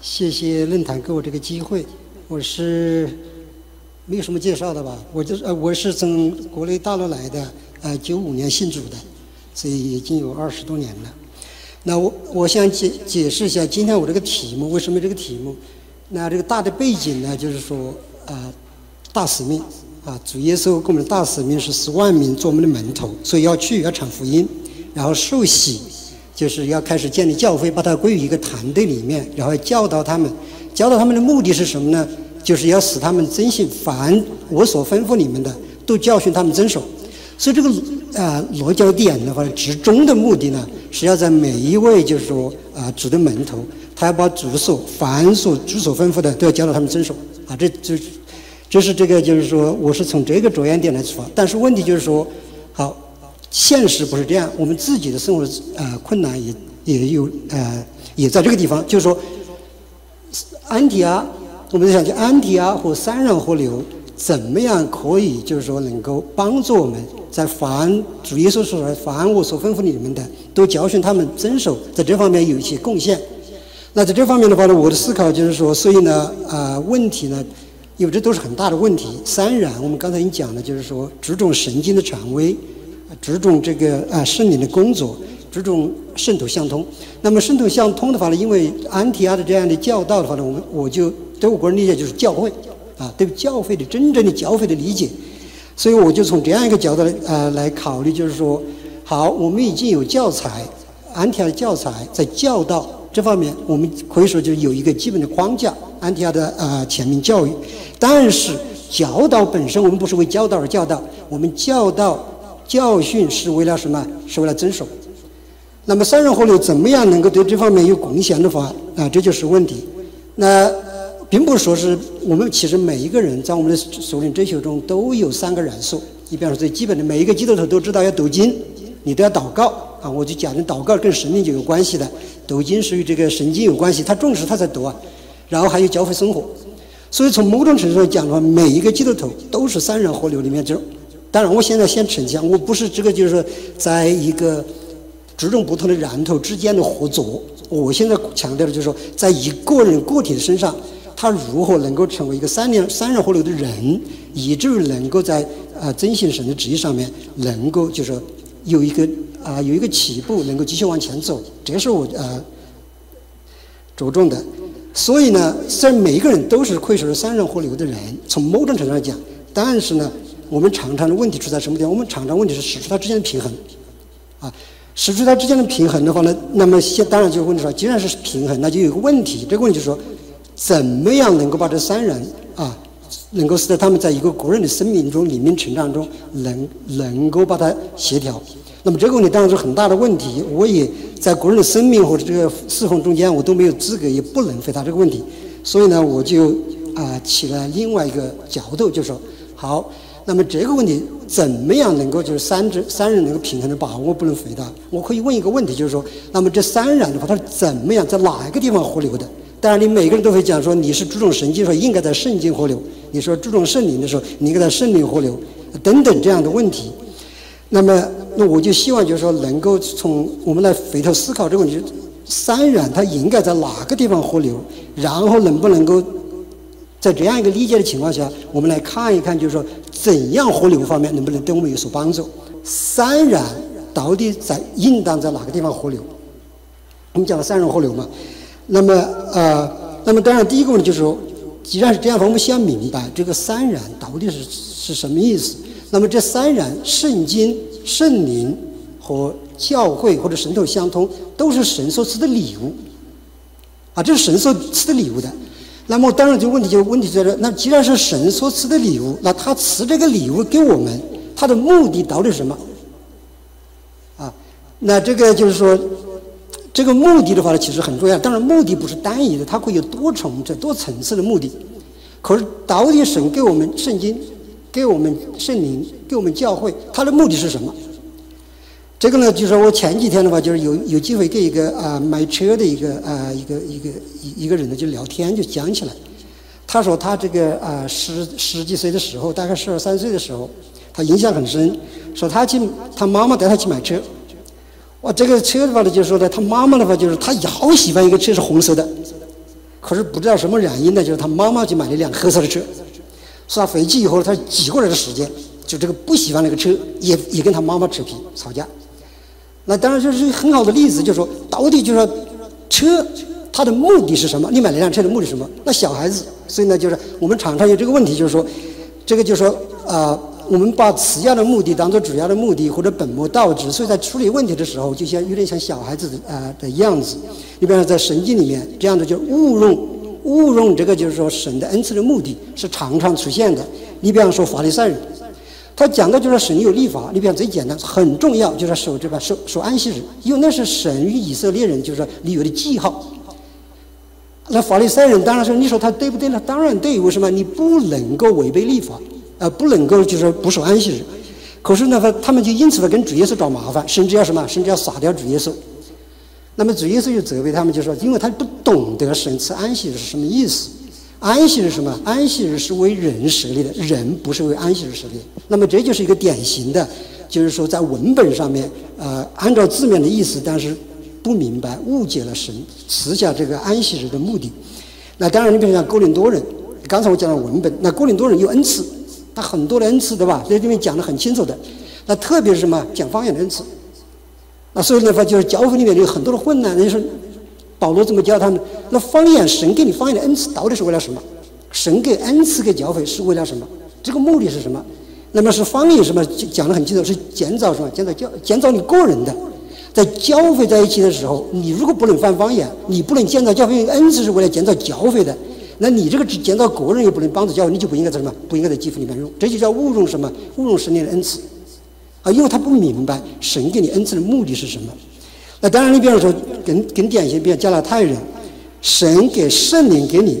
谢谢论坛给我这个机会，我是没有什么介绍的吧？我就是呃，我是从国内大陆来的，呃，九五年信主的，所以已经有二十多年了。那我我想解解释一下今天我这个题目为什么这个题目？那这个大的背景呢，就是说呃，大使命啊，主耶稣给我们的大使命是十万名做我们的门徒，所以要去要传福音，然后受洗。就是要开始建立教会，把它归于一个团队里面，然后教导他们。教导他们的目的是什么呢？就是要使他们遵循凡我所吩咐你们的，都教训他们遵守。所以这个啊罗教典的话，至终的目的呢，是要在每一位就是说啊主的门徒，他要把主所凡所主所吩咐的都要教导他们遵守。啊，这这这是这个就是说，我是从这个着眼点来出发。但是问题就是说，好。现实不是这样，我们自己的生活呃困难也也有呃也在这个地方，就是说，安提阿，我们在想，就安提阿和三人河流怎么样可以就是说能够帮助我们在凡主耶稣说的凡我所吩咐你们的都教训他们遵守，在这方面有一些贡献。那在这方面的话呢，我的思考就是说，所以呢啊问题呢，因为这都是很大的问题。三然，我们刚才已经讲了，就是说注重神经的权威。注重这个啊圣灵的工作，注重圣徒相通。那么圣徒相通的话呢，因为安提阿的这样的教导的话呢，我们我就对我个人理解就是教会啊，对教会的真正的教会的理解。所以我就从这样一个角度来呃来考虑，就是说，好，我们已经有教材，安提阿的教材在教导这方面，我们可以说就是有一个基本的框架，安提阿的啊全民教育。但是教导本身，我们不是为教导而教导，我们教导。教训是为了什么？是为了遵守。那么三人河流怎么样能够对这方面有贡献的话，啊，这就是问题。那并不是说是我们其实每一个人在我们的属灵追求中都有三个元素。你比方说最基本的，每一个基督徒都知道要读经，你都要祷告啊。我就讲的祷告跟神灵就有关系的，读经是与这个神经有关系，他重视他才读啊。然后还有教会生活。所以从某种程度上讲的话，每一个基督徒都是三人河流里面就。当然，我现在先澄清，我不是这个，就是说，在一个注重不同的源头之间的合作。我现在强调的就是说，在一个人个体的身上，他如何能够成为一个三年三人河流的人，以至于能够在啊遵循神的旨意上面，能够就是有一个啊有一个起步，能够继续往前走，这是我啊着重的。所以呢，虽然每一个人都是可以说是三人河流的人，从某种程度上讲，但是呢。我们常常的问题出在什么地方？我们常常问题是使出它之间的平衡，啊，使出它之间的平衡的话呢，那么现当然就问题说，既然是平衡，那就有个问题。这个问题就是说，怎么样能够把这三人啊，能够使得他们在一个个人的生命中、里面成长中，能能够把它协调？那么这个问题当然是很大的问题。我也在个人的生命或者这个侍奉中间，我都没有资格，也不能回答这个问题。所以呢，我就啊起了另外一个角度，就说好。那么这个问题怎么样能够就是三者三人能够平衡的把握？不能回答。我可以问一个问题，就是说，那么这三人的话，它是怎么样在哪一个地方合流的？当然，你每个人都会讲说，你是注重神经，说应该在圣经合流；你说注重圣灵的时候，你应该在圣灵合流，等等这样的问题。那么，那我就希望就是说，能够从我们来回头思考这个问题：三人他应该在哪个地方合流？然后能不能够？在这样一个理解的情况下，我们来看一看，就是说怎样河流方面能不能对我们有所帮助？三然到底在应当在哪个地方河流？我们讲了三人河流嘛。那么呃，那么当然第一个问题就是说，既然是这样，我们先明白这个三然到底是是什么意思？那么这三然，圣经、圣灵和教会或者神头相通，都是神所赐的礼物啊，这是神所赐的礼物的。那么当然，就问题就问题在这。那既然是神所赐的礼物，那他赐这个礼物给我们，他的目的到底是什么？啊，那这个就是说，这个目的的话呢，其实很重要。当然，目的不是单一的，它会有多重这、多层次的目的。可是，到底神给我们圣经、给我们圣灵、给我们教会，它的目的是什么？这个呢，就是我前几天的话，就是有有机会跟一个啊买车的一个啊一个一个一一个人呢就聊天，就讲起来。他说他这个啊十十几岁的时候，大概十二三岁的时候，他印象很深。说他去他妈妈带他去买车，哇，这个车的话呢，就是说呢，他妈妈的话就是他好喜欢一个车是红色的，可是不知道什么原因呢，就是他妈妈就买了一辆黑色的车，说他回去以后，他几个月的时间，就这个不喜欢那个车，也也跟他妈妈扯皮吵架。那当然就是很好的例子，就是说到底就是说车它的目的是什么？你买那辆车的目的是什么？那小孩子，所以呢，就是我们常常有这个问题，就是说这个就是说啊。我们把次要的目的当做主要的目的，或者本末倒置，所以在处理问题的时候，就像有点像小孩子的啊的样子。你比方说在圣经里面，这样的就误用误用这个就是说神的恩赐的目的是常常出现的。你比方说法利赛人，他讲的就是神有立法。你比方最简单很重要，就是守这个守守安息日，因为那是神与以色列人就是说立约的记号。那法利赛人当然说，你说他对不对呢？当然对，为什么？你不能够违背立法。呃，不能够就是不守安息日，可是呢，他他们就因此呢跟主耶稣找麻烦，甚至要什么，甚至要杀掉主耶稣。那么主耶稣就责备他们，就说，因为他不懂得神赐安息日是什么意思。安息日什么？安息日是为人设立的，人不是为安息日设立。那么这就是一个典型的，就是说在文本上面，呃，按照字面的意思，但是不明白，误解了神赐下这个安息日的目的。那当然，你比如像哥林多人，刚才我讲了文本，那哥林多人有恩赐。他很多的恩赐，对吧？在这边讲的很清楚的。那特别是什么？讲方言的恩赐。那所以的话，就是教会里面有很多的混乱。人说保罗怎么教他们？那方言，神给你方言的恩赐，到底是为了什么？神给恩赐给教会是为了什么？这个目的是什么？那么是方言什么？讲的很清楚，是建造什么？建造教，建造你个人的。在教会在一起的时候，你如果不能犯方言，你不能建造教会。恩赐是为了建造教会的。那你这个只建造个人又不能帮助教会，你就不应该在什么？不应该在祭父里面用，这就叫误用什么？误用神灵的恩赐啊！因为他不明白神给你恩赐的目的是什么。那当然，你比方说，更更典型，比如加拿大人，神给圣灵给你，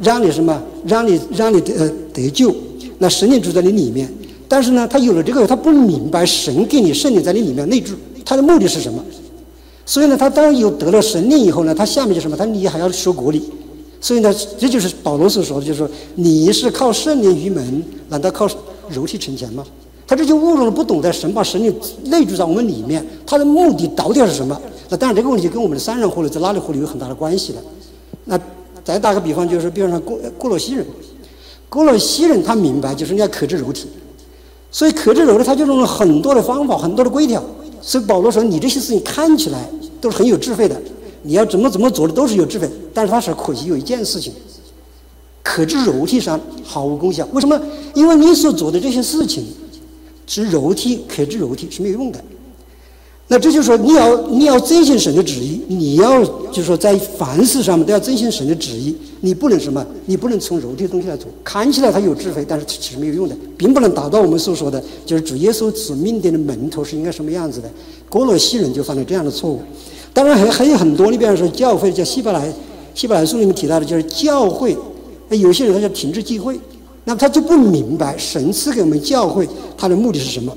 让你什么？让你让你得得救。那圣灵住在你里面，但是呢，他有了这个，他不明白神给你圣灵在你里面内住，他的目的是什么？所以呢，他当有得了神灵以后呢，他下面就什么？他你还要受国理。所以呢，这就是保罗所说的，就是说你是靠圣灵于门，难道靠肉体成钱吗？他这就误入了不懂得神把神灵内住在我们里面，他的目的到底是什么？那当然这个问题跟我们的三人合流在哪里合流有很大的关系了。那再打个比方，就是比方说过过罗西人，过罗西人他明白就是你要克制肉体，所以克制肉体他就用了很多的方法，很多的规条。所以保罗说你这些事情看起来都是很有智慧的。你要怎么怎么做的都是有智慧，但是他是可惜有一件事情，克制肉体上毫无功效。为什么？因为你所做的这些事情，是肉体克制肉体是没有用的。那这就是说，你要你要遵循神的旨意，你要就是说在凡事上面都要遵循神的旨意。你不能什么？你不能从肉体的东西来做。看起来他有智慧，但是其实没有用的，并不能达到我们所说的，就是主耶稣指命定的门徒是应该什么样子的。哥罗西人就犯了这样的错误。当然还还有很多，你比方说教会，叫希伯来希伯来书里面提到的，就是教会。有些人他叫停止聚会，那他就不明白神赐给我们教会，他的目的是什么。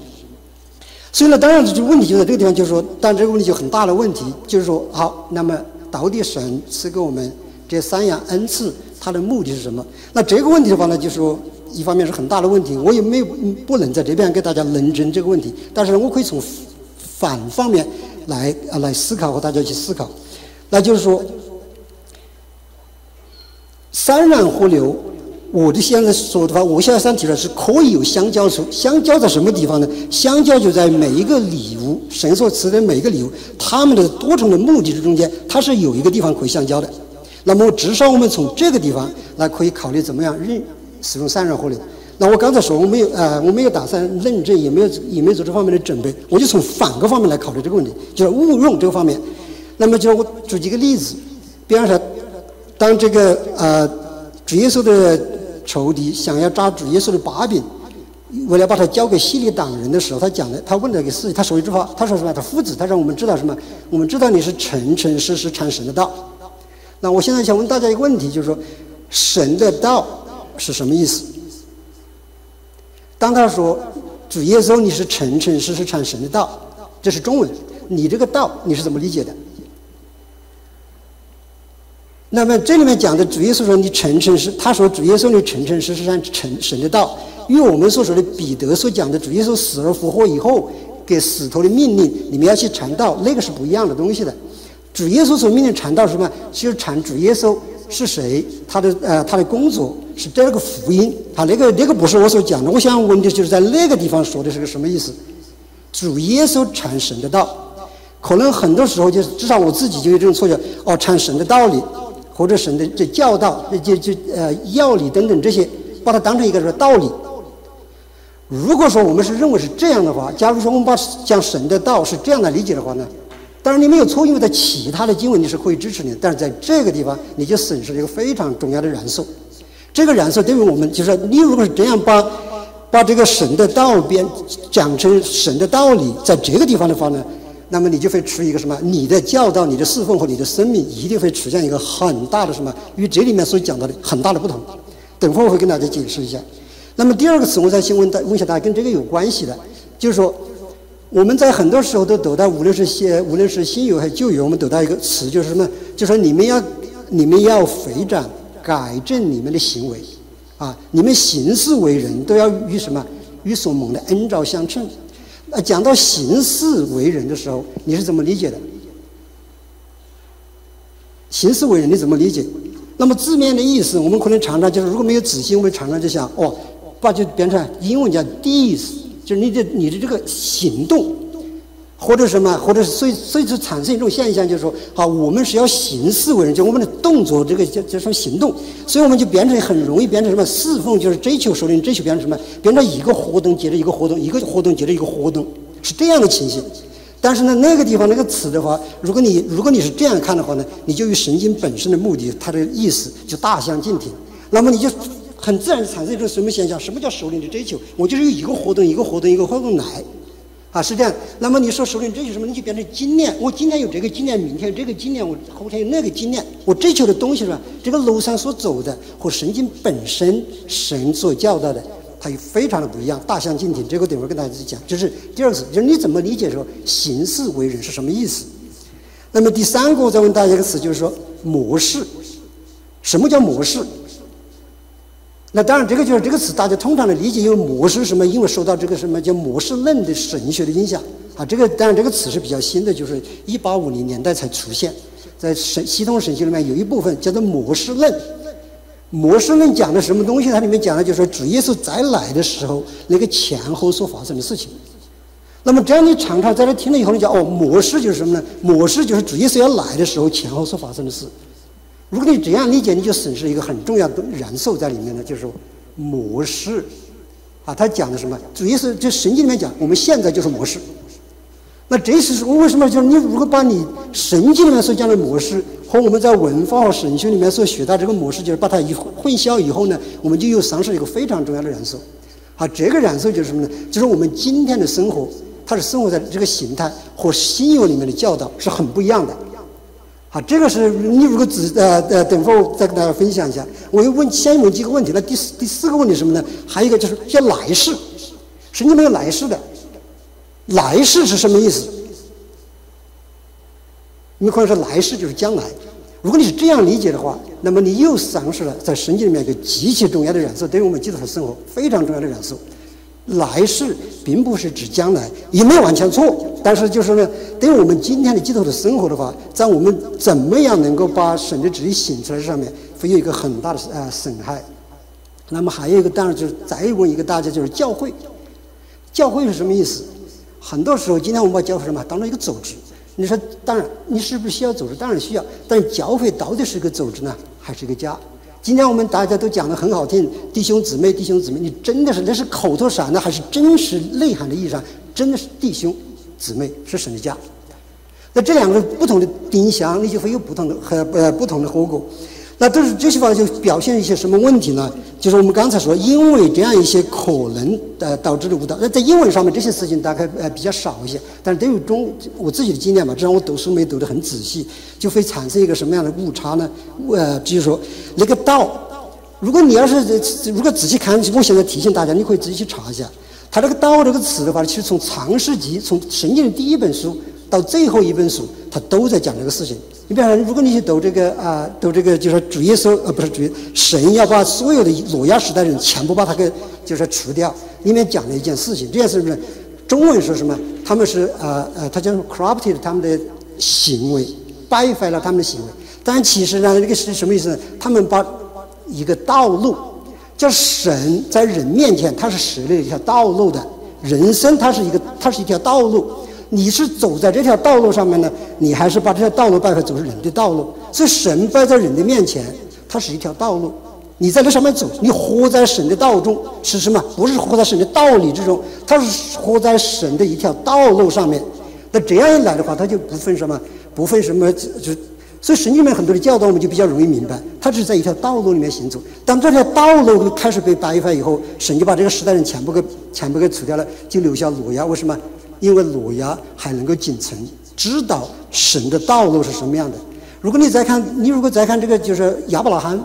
所以呢，当然这问题就在这个地方，就是说，但这个问题就很大的问题，就是说，好，那么到底神赐给我们这三样恩赐，它的目的是什么？那这个问题的话呢，就是说，一方面是很大的问题，我也没有不能在这边给大家论证这个问题，但是，我可以从反方面。来啊，来思考和大家去思考，那就是说，三然合流。我的现在说的话，我现在想提出来是可以有相交处。相交在什么地方呢？相交就在每一个礼物，神所赐的每一个礼物，他们的多重的目的的中间，它是有一个地方可以相交的。那么至少我们从这个地方来可以考虑怎么样认使用三然合流。那我刚才说我没有呃我没有打算认证，也没有也没有做这方面的准备，我就从反个方面来考虑这个问题，就是误用这个方面。那么就我举几个例子，比方说，当这个呃主耶稣的仇敌想要抓主耶稣的把柄，为了把他交给希利党人的时候，他讲的他问了一个事情，他说一句话，他说什么？他父子，他说我们知道什么？我们知道你是诚诚实实传神的道。那我现在想问大家一个问题，就是说神的道是什么意思？当他说主耶稣你是诚诚实实传神的道，这是中文。你这个道你是怎么理解的？那么这里面讲的主耶稣说你诚诚实，他说主耶稣你诚诚实实传神神的道，与我们所说的彼得所讲的主耶稣死而复活以后给使徒的命令，你们要去传道，那个是不一样的东西的。主耶稣所命令传道是什么？是传主耶稣是谁，他的呃他的工作是第二个福音，啊，那个那个不是我所讲的。我想问的就是在那个地方说的是个什么意思？主耶稣传神的道，可能很多时候就是至少我自己就有这种错觉，哦，传神的道理，或者神的这教导，就就呃要理等等这些，把它当成一个说道理。如果说我们是认为是这样的话，假如说我们把讲神的道是这样来理解的话呢？当然你没有错，因为在其他的经文你是可以支持的，但是在这个地方你就损失了一个非常重要的元素。这个元素对于我们就是，你如果是这样把把这个神的道变讲成神的道理，在这个地方的话呢，那么你就会出一个什么？你的教导、你的侍奉和你的生命一定会出现一个很大的什么？与这里面所讲到的很大的不同。等会儿我会跟大家解释一下。那么第二个词，我再先问大问一下大家，跟这个有关系的，就是说。我们在很多时候都得到，无论是新，无论是新友还是旧友，我们得到一个词，就是什么？就说你们要，你们要回转，改正你们的行为，啊，你们行事为人，都要与什么？与所蒙的恩召相称。啊，讲到行事为人的时候，你是怎么理解的？行事为人你怎么理解？那么字面的意思，我们可能常常就是如果没有仔细，我们常常就想，哦，把就变成英文叫 deeds。就是你的你的这个行动，或者什么，或者是所以所以就产生一种现象，就是说，好，我们是要行事为人，就我们的动作，这个叫叫什么行动，所以我们就变成很容易变成什么侍奉，就是追求首领，追求变成什么，变成一个活动接着一个活动，一个活动接着一个活动，是这样的情形。但是呢，那个地方那个词的话，如果你如果你是这样看的话呢，你就与神经本身的目的，它的意思就大相径庭。那么你就。很自然产生一种什么现象？什么叫首领的追求？我就是有一个活动，一个活动，一个活动来，啊，是这样。那么你说首领追求什么？你就变成经验。我今天有这个经验，明天有这个经验，我后天有那个经验。我追求的东西是吧？这个路上所走的和神经本身神所教导的，它又非常的不一样，大相径庭。这个等会儿跟大家讲。就是第二次，就是你怎么理解说行事为人是什么意思？那么第三个，我再问大家一个词，就是说模式。什么叫模式？那当然，这个就是这个词，大家通常的理解因为模式什么？因为受到这个什么叫模式论的神学的影响啊。这个当然这个词是比较新的，就是一八五零年代才出现，在神系统神学里面有一部分叫做模式论。模式论讲的什么东西？它里面讲的就是主耶稣再来的时候，那个前后所发生的事情。那么这样你常常在这听了以后，你讲哦，模式就是什么呢？模式就是主耶稣要来的时候前后所发生的事。如果你这样理解，你就损失一个很重要的元素在里面呢，就是模式。啊，他讲的什么？主要是就神经里面讲，我们现在就是模式。那这是我为什么就是你如果把你神经里面所讲的模式和我们在文化和神学里面所学到这个模式，就是把它一混淆以后呢，我们就又丧失一个非常重要的元素。好，这个元素就是什么呢？就是我们今天的生活，它是生活在这个形态和新约里面的教导是很不一样的。好，这个是你如果仔呃呃，等会儿再跟大家分享一下。我又问先问几个问题。那第四第四个问题什么呢？还有一个就是叫来世，神经没有来世的，来世是什么意思？你们可能说来世就是将来。如果你是这样理解的话，那么你又丧失了在神经里面一个极其重要的元素，对于我们基督徒生活非常重要的元素。来世并不是指将来，也没有完全错。但是就是呢，对我们今天的基督徒生活的话，在我们怎么样能够把神的旨意行出来上面，会有一个很大的呃损害。那么还有一个，当然就是再问一个大家，就是教会。教会是什么意思？很多时候，今天我们把教会什么当做一个组织。你说，当然，你是不是需要组织？当然需要。但是教会到底是一个组织呢，还是一个家？今天我们大家都讲的很好听，弟兄姊妹，弟兄姊妹，你真的是那是口头禅呢，还是真实内涵的意义上，真的是弟兄姊妹是神的家？那这两个不同的丁香，那就会有不同的和呃不同的后果。那都是这些方就表现一些什么问题呢？就是我们刚才说，因为这样一些可能呃导致的误导。那在英文上面这些事情大概呃比较少一些，但是对于中我自己的经验嘛，至少我读书没读得很仔细，就会产生一个什么样的误差呢？呃，比如说那个道，如果你要是如果仔细看，我现在提醒大家，你可以自己去查一下，它这个道这个词的话，其实从创世纪从圣经的第一本书到最后一本书，他都在讲这个事情。你比方说，如果你去读这个啊，读这个，就是主耶稣，呃，不是主，神要把所有的挪亚时代人全部把他给就是除掉。里面讲了一件事情，这件事情中文说什么？他们是呃呃，他叫 corrupted 他们的行为，败坏了他们的行为。但其实呢，这个是什么意思呢？他们把一个道路，叫神在人面前，他是设立一条道路的。人生它是一个，它是一条道路。你是走在这条道路上面呢，你还是把这条道路摆在走是人的道路？所以神摆在人的面前，它是一条道路。你在这上面走，你活在神的道中是什么？不是活在神的道理之中，它是活在神的一条道路上面。那这样一来的话，它就不分什么，不分什么就。所以神经里面很多的教导，我们就比较容易明白，它只是在一条道路里面行走。当这条道路开始被掰开以后，神就把这个时代人全部给全部给除掉了，就留下挪亚。为什么？因为挪亚还能够仅存，知道神的道路是什么样的。如果你再看，你如果再看这个，就是亚伯拉罕，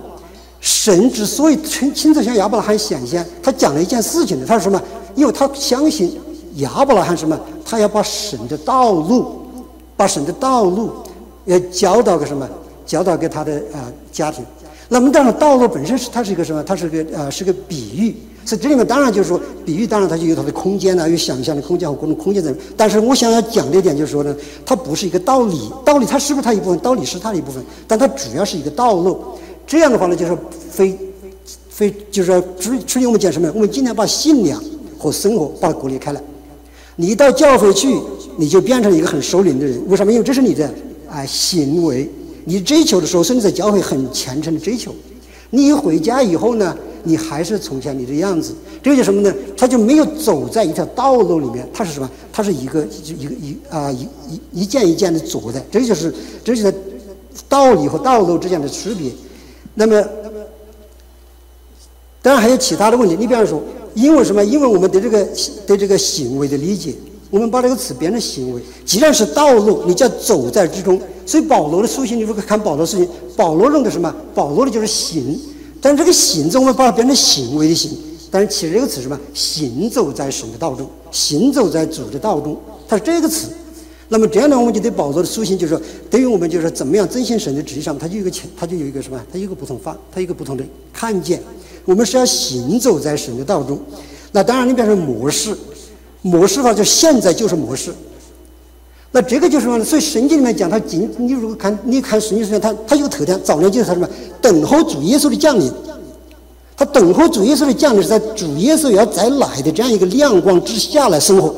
神之所以亲亲自向亚伯拉罕显现，他讲了一件事情的，他说什么？因为他相信亚伯拉罕什么？他要把神的道路，把神的道路。要教导个什么？教导给他的呃家庭。那么当然，道路本身是它是一个什么？它是个呃是个比喻。所以这里面当然就是说，比喻当然它就有它的空间呐，有想象的空间和各种空间在。但是我想要讲的一点就是说呢，它不是一个道理，道理它是不是它一部分？道理是它的一部分，但它主要是一个道路。这样的话呢，就是非非就是说，至至于我们讲什么？我们尽量把信仰和生活把它隔离开来。你到教会去，你就变成一个很守灵的人。为什么？因为这是你的。啊，行为，你追求的时候，甚至在教会很虔诚的追求。你一回家以后呢，你还是从前你的样子，这就什么呢？他就没有走在一条道路里面，他是什么？他是一个一个一啊一一一件一件的走的，这就是这就是道理和道路之间的区别。那么，当然还有其他的问题，你比方说，因为什么？因为我们对这个对这个行为的理解。我们把这个词变成行为，既然是道路，你就要走在之中。所以保罗的书信，你如果看保罗书信，保罗用的什么？保罗的就是行。但这个行字，我们把它变成行为的行。但是其实这个词是什么？行走在神的道中，行走在主的道中，它是这个词。那么这样呢，我们就对保罗的书信，就是说，对于我们就是，怎么样遵循神的旨意上，它就有个前，它就有一个什么？它有个不同法，它有个不同的看见。我们是要行走在神的道中。那当然，你比方说模式。模式的话就现在就是模式，那这个就是说？所以圣经里面讲，他今你如果看你看圣经里面，他他有特点，早年就是他什么？等候主耶稣的降临，他等候主耶稣的降临是在主耶稣要再来的这样一个亮光之下来生活。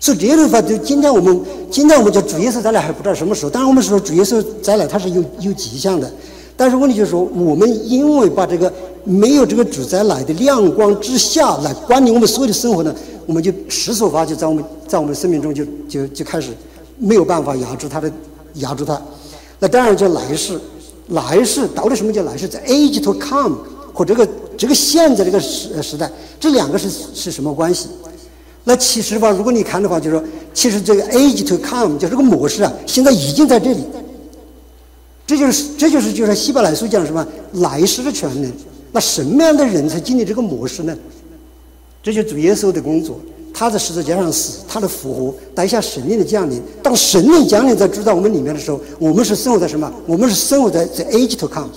所以这个话，就今天我们今天我们叫主耶稣再来还不知道什么时候，当然我们说主耶稣再来他是有有迹象的，但是问题就是说，我们因为把这个没有这个主宰来的亮光之下来管理我们所有的生活呢？我们就世俗化，就在我们在我们生命中就就就开始没有办法压制它的压制它。那当然叫来世，来世到底什么叫来世？在 age to come 和这个这个现在这个时时代，这两个是是什么关系？那其实吧，如果你看的话，就是说，其实这个 age to come 就这个模式啊，现在已经在这里。这就是这就是就是希伯来书讲什么来世的权能。那什么样的人才经历这个模式呢？这就主耶稣的工作，他在十字架上死，他的复活，带下神灵的降临。当神灵降临在住在我们里面的时候，我们是生活在什么？我们是生活在在 age to come。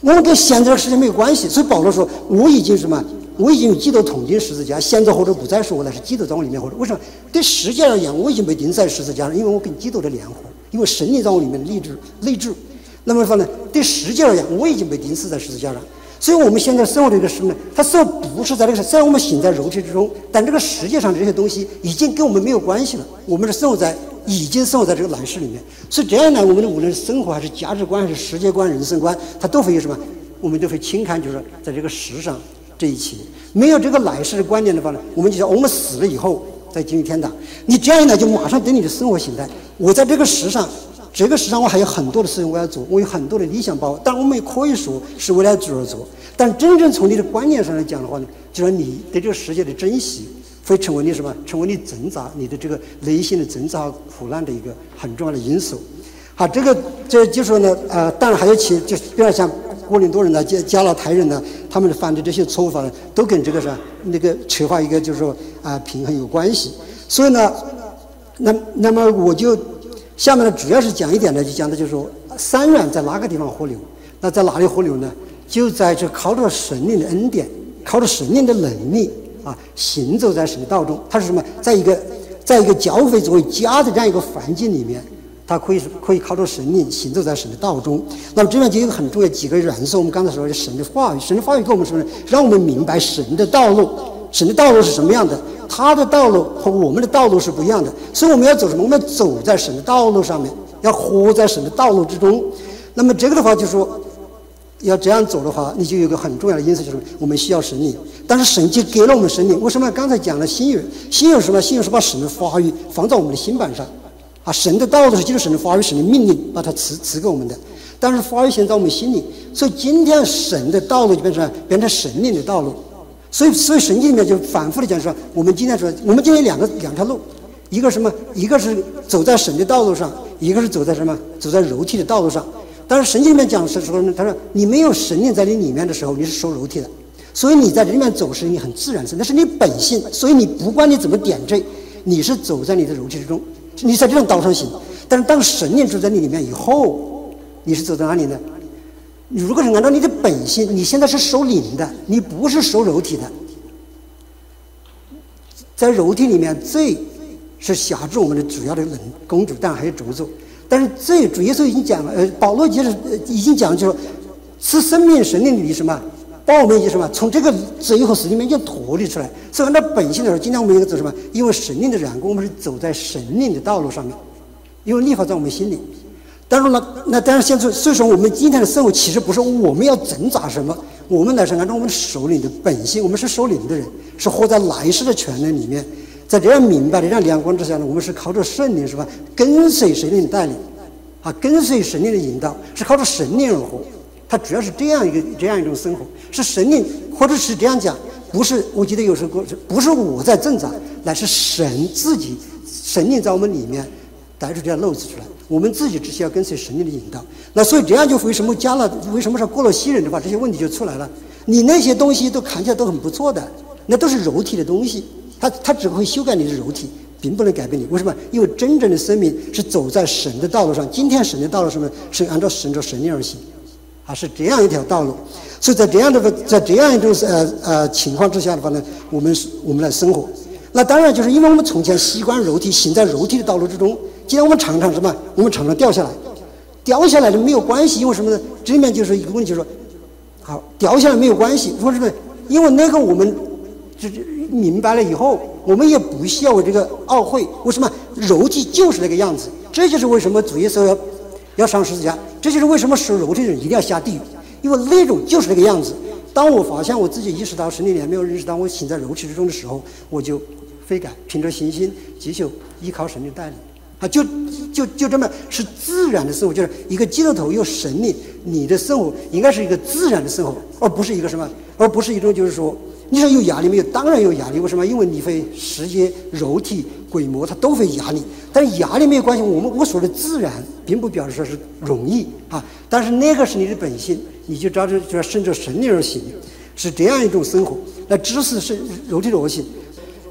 我们跟现在的时间没有关系。所以保罗说：“我已经什么？我已经与基督同进十字架。现在或者不再是我，那是基督在我里面。或者为什么？对世界而言，我已经被钉在十字架上，因为我跟基督的联合，因为神灵在我里面立志立志。那么说呢？对世界而言，我已经被钉死在十字架上。”所以我们现在生活的这个时候呢，它虽然不是在这个，虽然我们行在肉体之中，但这个世界上这些东西已经跟我们没有关系了。我们是生活在，已经生活在这个来世里面。所以这样呢，我们的无论是生活还是价值观还是世界观、人生观，它都会有什么？我们都会轻看，就是在这个世上这一切。没有这个来世的观念的话呢，我们就说我们死了以后再进入天堂。你这样一来，就马上对你的生活形态，我在这个世上。这个世上我还有很多的事情我要做，我有很多的理想包。但我们也可以说是为了主而做。但真正从你的观念上来讲的话呢，就是你对这个世界的珍惜，会成为你什么？成为你挣扎、你的这个内心的挣扎和、苦难的一个很重要的因素。好，这个这就说呢，呃，当然还有其就比如像哥林多人呢、加加拉太人呢，他们犯的这些错误法呢，都跟这个啥那个缺乏一个就是说啊平衡有关系。所以呢，那那么我就。下面呢，主要是讲一点呢，就讲的就是说，三源在哪个地方河流？那在哪里河流呢？就在这靠着神灵的恩典，靠着神灵的能力啊，行走在神的道中。它是什么？在一个，在一个教会作为家的这样一个环境里面，他可以可以靠着神灵行走在神的道中。那么这边就有很重要几个元素，我们刚才说的神的话语，神的话语给我们什么呢？让我们明白神的道路，神的道路是什么样的？他的道路和我们的道路是不一样的，所以我们要走什么？我们要走在神的道路上面，要活在神的道路之中。那么这个的话，就是说要这样走的话，你就有个很重要的因素，就是我们需要神灵。但是神就给了我们神灵，为什么？刚才讲了心语，心语什么？心语是把神的话语放在我们的心板上，啊，神的道路是就是神的话语、神的命令，把它赐赐给我们的。但是话语现在我们心里，所以今天神的道路就变成变成神灵的道路。所以，所以神经里面就反复的讲说，我们今天说，我们今天两个两条路，一个什么？一个是走在神的道路上，一个是走在什么？走在肉体的道路上。但是神经里面讲的时候呢，他说你没有神念在你里面的时候，你是属肉体的，所以你在这里面走是你很自然的，那是你本性。所以你不管你怎么点缀，你是走在你的肉体之中，你在这种道上行。但是当神念住在你里面以后，你是走在哪里呢？你如果是按照你的本性，你现在是守灵的，你不是守肉体的。在肉体里面，罪是辖制我们的主要的人公主，但还有诅咒。但是这主耶稣已经讲了，呃，保罗就是已经讲，就是是生命神灵里什么，把我们以什么从这个罪和死里面就脱离出来。所以按照本性来说，今天我们应该走什么？因为神灵的缘故，我们是走在神灵的道路上面，因为立法在我们心里。但是呢，那但是现在，所以说我们今天的生活其实不是我们要挣扎什么，我们乃是按照我们首领的本性，我们是首领的人，是活在来世的权利里面。在这样明白的这样亮光之下呢，我们是靠着圣灵是吧？跟随神灵的带领，啊，跟随神灵的引导，是靠着神灵而活。它主要是这样一个这样一种生活，是神灵，或者是这样讲，不是？我记得有时候不是我在挣扎，乃是神自己，神灵在我们里面带出这样漏子出来，我们自己只需要跟随神灵的引导。那所以这样就为什么加了？为什么说过了新人的话，这些问题就出来了？你那些东西都看起来都很不错的，那都是肉体的东西。它它只会修改你的肉体，并不能改变你。为什么？因为真正的生命是走在神的道路上。今天神的道路什么？是按照神的神力而行，啊，是这样一条道路。所以在这样的在这样一种呃呃情况之下的话呢，我们我们来生活。那当然就是因为我们从前习惯肉体，行在肉体的道路之中。今天我们常常什么？我们常常掉下来，掉下来的没有关系，因为什么呢？这里面就是一个问题，就是说，好，掉下来没有关系，说什么？因为那个我们这这。明白了以后，我们也不需要为这个懊悔。为什么肉体就是那个样子？这就是为什么主耶稣要要上十字架。这就是为什么受肉体的人一定要下地狱，因为那种就是那个样子。当我发现我自己意识到神里面没有认识到我行在肉体之中的时候，我就悔改，凭着信心继续依靠神的带领。啊，就就就这么是自然的生活，就是一个基督徒有神力，你的生活应该是一个自然的生活，而不是一个什么，而不是一种就是说。你说有压力没有？当然有压力。为什么？因为你会世界、肉体、鬼魔，它都会压力。但是压力没有关系。我们我说的自然，并不表示说是容易啊。但是那个是你的本性，你就照着就要顺着神灵而行，是这样一种生活。那只是是肉体的恶行。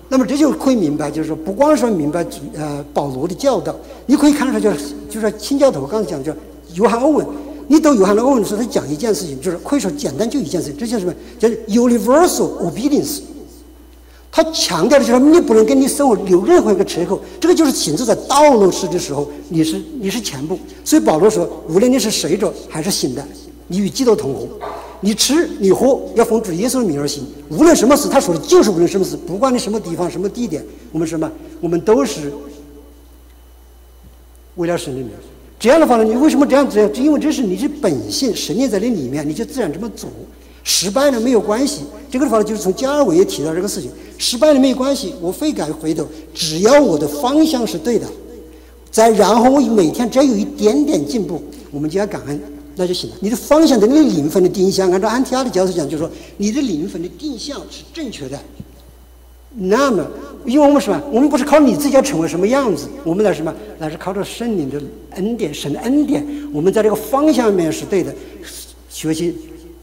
那么这就可以明白，就是说，不光是明白呃保罗的教导，你可以看出来，就是就是清教徒刚才讲的叫约翰欧文。你读约翰的欧文说他讲一件事情，就是可以说简单就一件事情，这叫什么？叫 universal obedience。他强调的就是你不能跟你生活留任何一个缺口，这个就是行走在道路时的时候，你是你是前部。所以保罗说，无论你是睡着还是醒的，你与基督同活。你吃你喝要奉主耶稣的名而行，无论什么事，他说的就是无论什么事，不管你什么地方什么地点，我们什么，我们都是为了神的名。这样的话呢，你为什么这样子？就因为这是你的本性，神念在你里面，你就自然这么做。失败了没有关系。这个的话呢，就是从加尔文也提到这个事情，失败了没有关系，我悔改回头，只要我的方向是对的，再然后我每天只要有一点点进步，我们就要感恩，那就行了。你的方向的那个灵魂的定向，按照安提阿的角度讲，就是说你的灵魂的定向是正确的。那么，因为我们什么？我们不是靠你自己要成为什么样子，我们来什么？来是靠着圣灵的恩典，神的恩典。我们在这个方向面是对的，学习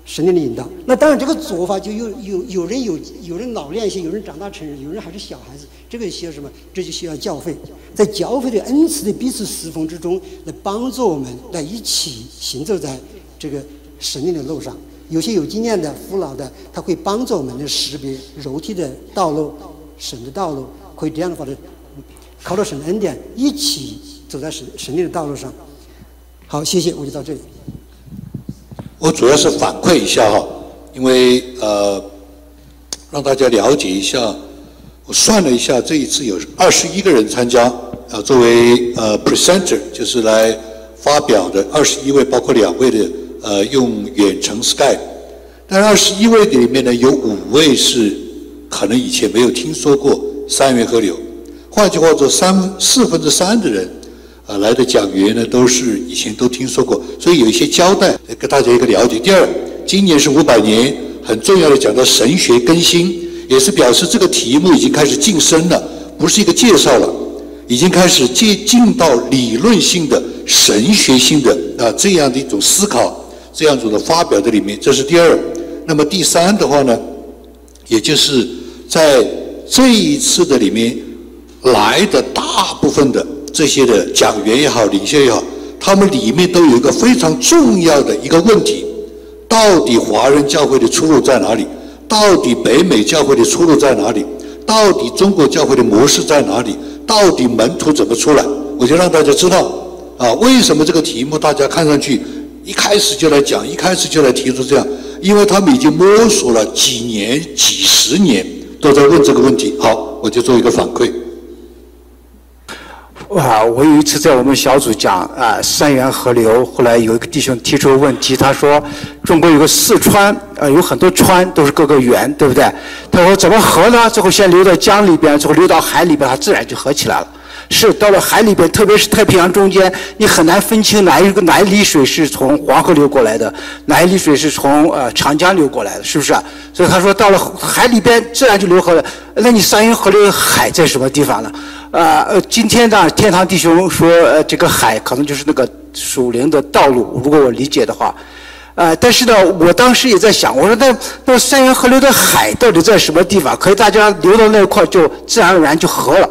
神灵的引导。那当然，这个做法就有有有人有有人老练一些，有人长大成人，有人还是小孩子。这个需要什么？这就需要教会，在教会的恩赐的彼此侍奉之中，来帮助我们来一起行走在这个神灵的路上。有些有经验的、父老的，他会帮助我们的识别肉体的道路、神的道路，可以这样的话呢，靠着神的恩典一起走在神神灵的道路上。好，谢谢，我就到这里。我主要是反馈一下哈，因为呃，让大家了解一下。我算了一下，这一次有二十一个人参加，啊，作为呃 presenter 就是来发表的二十一位，包括两位的呃用远程 Skype，但二十一位里面呢，有五位是可能以前没有听说过三元河流，换句话说，三四分之三的人啊来的讲员呢都是以前都听说过，所以有一些交代给大家一个了解。第二，今年是五百年，很重要的讲到神学更新。也是表示这个题目已经开始晋升了，不是一个介绍了，已经开始接进到理论性的、神学性的啊这样的一种思考，这样子的发表在里面。这是第二。那么第三的话呢，也就是在这一次的里面来的大部分的这些的讲员也好、领袖也好，他们里面都有一个非常重要的一个问题：到底华人教会的出路在哪里？到底北美教会的出路在哪里？到底中国教会的模式在哪里？到底门徒怎么出来？我就让大家知道啊，为什么这个题目大家看上去一开始就来讲，一开始就来提出这样？因为他们已经摸索了几年、几十年，都在问这个问题。好，我就做一个反馈。哇！我有一次在我们小组讲啊，三元河流。后来有一个弟兄提出问题，他说：“中国有个四川，呃，有很多川都是各个源，对不对？”他说：“怎么合呢？最后先流到江里边，最后流到海里边，它自然就合起来了。”是到了海里边，特别是太平洋中间，你很难分清哪一个哪一滴水是从黄河流过来的，哪一滴水是从呃长江流过来的，是不是？所以他说到了海里边，自然就流河了。那你三元河流海在什么地方呢？啊，呃，今天呢，天堂弟兄说，呃，这个海可能就是那个属灵的道路，如果我理解的话，呃，但是呢，我当时也在想，我说那那三元河流的海到底在什么地方？可以大家流到那块就自然而然就合了，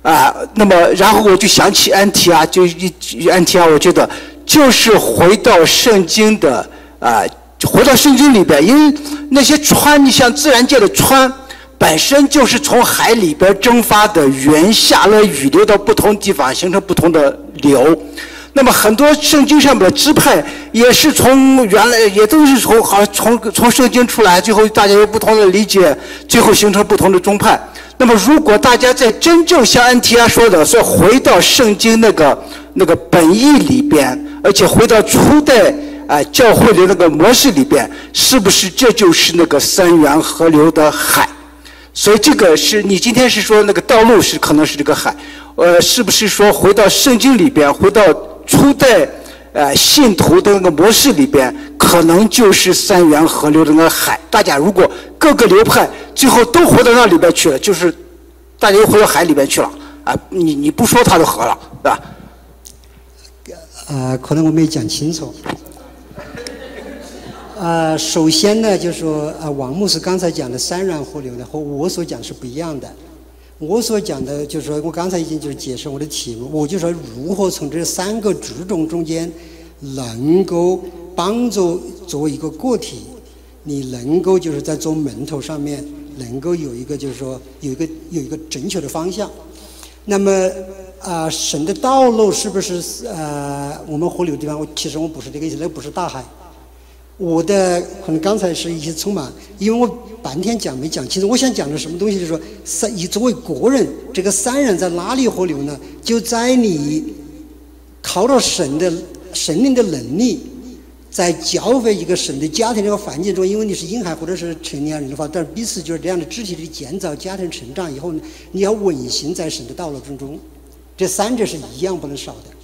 啊，那么然后我就想起安提阿，就一安提阿，我觉得就是回到圣经的啊，回到圣经里边，因为那些川，你像自然界的川。本身就是从海里边蒸发的云下了雨流到不同地方形成不同的流，那么很多圣经上面的支派也是从原来也都是从好像从从圣经出来，最后大家有不同的理解，最后形成不同的宗派。那么如果大家在真正像安提阿说的，说回到圣经那个那个本意里边，而且回到初代啊教会的那个模式里边，是不是这就是那个三元河流的海？所以这个是你今天是说那个道路是可能是这个海，呃，是不是说回到圣经里边，回到初代呃信徒的那个模式里边，可能就是三元河流的那个海？大家如果各个流派最后都回到那里边去了，就是大家又回到海里边去了啊！你你不说它就合了，对吧？呃，可能我没讲清楚。呃，首先呢，就是说，呃，王牧师刚才讲的三元河流呢，和我所讲是不一样的。我所讲的，就是说我刚才已经就是解释我的题目，我就说如何从这三个主种中间，能够帮助作为一个个体，你能够就是在做门头上面，能够有一个就是说有一个有一个正确的方向。那么，啊，神的道路是不是呃，我们河流地方？我其实我不是这个意思，那不是大海。我的可能刚才是一些匆忙，因为我半天讲没讲清楚。我想讲的什么东西，就是说，三你作为个人，这个三人在哪里河流呢？就在你靠着神的神灵的能力，在教会一个神的家庭这个环境中，因为你是婴孩或者是成年人的话，但是彼此就是这样的肢体的建造、家庭成长以后呢，你要稳行在神的道路当中，这三者是一样不能少的。